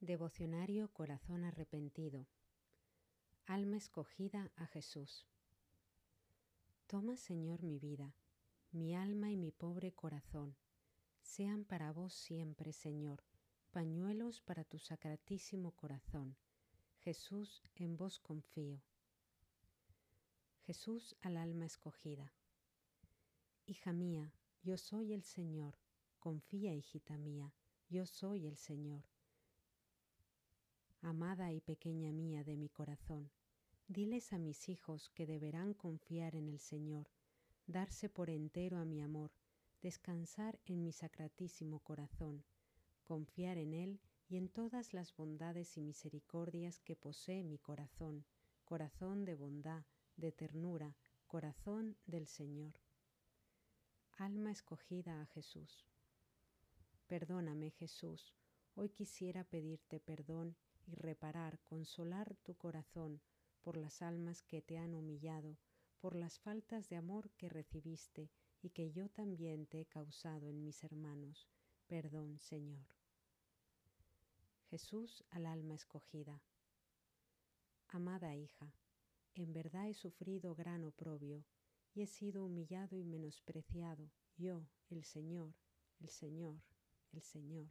Devocionario Corazón Arrepentido. Alma escogida a Jesús. Toma, Señor, mi vida, mi alma y mi pobre corazón. Sean para vos siempre, Señor, pañuelos para tu sacratísimo corazón. Jesús, en vos confío. Jesús al alma escogida. Hija mía, yo soy el Señor. Confía, hijita mía, yo soy el Señor amada y pequeña mía de mi corazón, diles a mis hijos que deberán confiar en el Señor, darse por entero a mi amor, descansar en mi sacratísimo corazón, confiar en Él y en todas las bondades y misericordias que posee mi corazón, corazón de bondad, de ternura, corazón del Señor. Alma escogida a Jesús. Perdóname, Jesús, hoy quisiera pedirte perdón y reparar, consolar tu corazón por las almas que te han humillado, por las faltas de amor que recibiste y que yo también te he causado en mis hermanos. Perdón, Señor. Jesús al alma escogida. Amada hija, en verdad he sufrido gran oprobio y he sido humillado y menospreciado, yo, el Señor, el Señor, el Señor.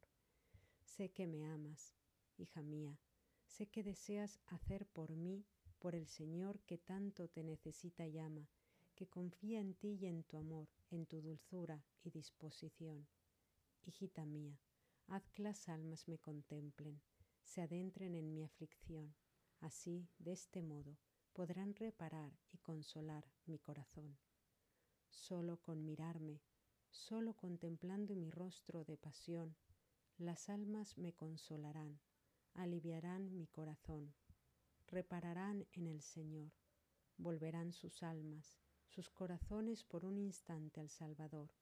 Sé que me amas, hija mía, sé que deseas hacer por mí, por el Señor que tanto te necesita y ama, que confía en ti y en tu amor, en tu dulzura y disposición. Hijita mía, haz que las almas me contemplen, se adentren en mi aflicción, así, de este modo, podrán reparar y consolar mi corazón. Solo con mirarme, solo contemplando mi rostro de pasión, las almas me consolarán, aliviarán mi corazón, repararán en el Señor, volverán sus almas, sus corazones por un instante al Salvador.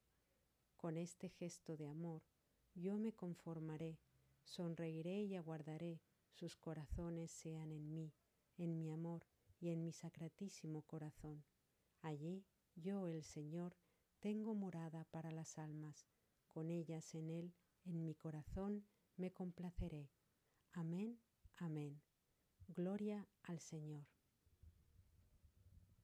Con este gesto de amor yo me conformaré, sonreiré y aguardaré sus corazones sean en mí, en mi amor y en mi sacratísimo corazón. Allí yo, el Señor, tengo morada para las almas, con ellas en Él, en mi corazón, me complaceré Amén, amén. Gloria al Señor.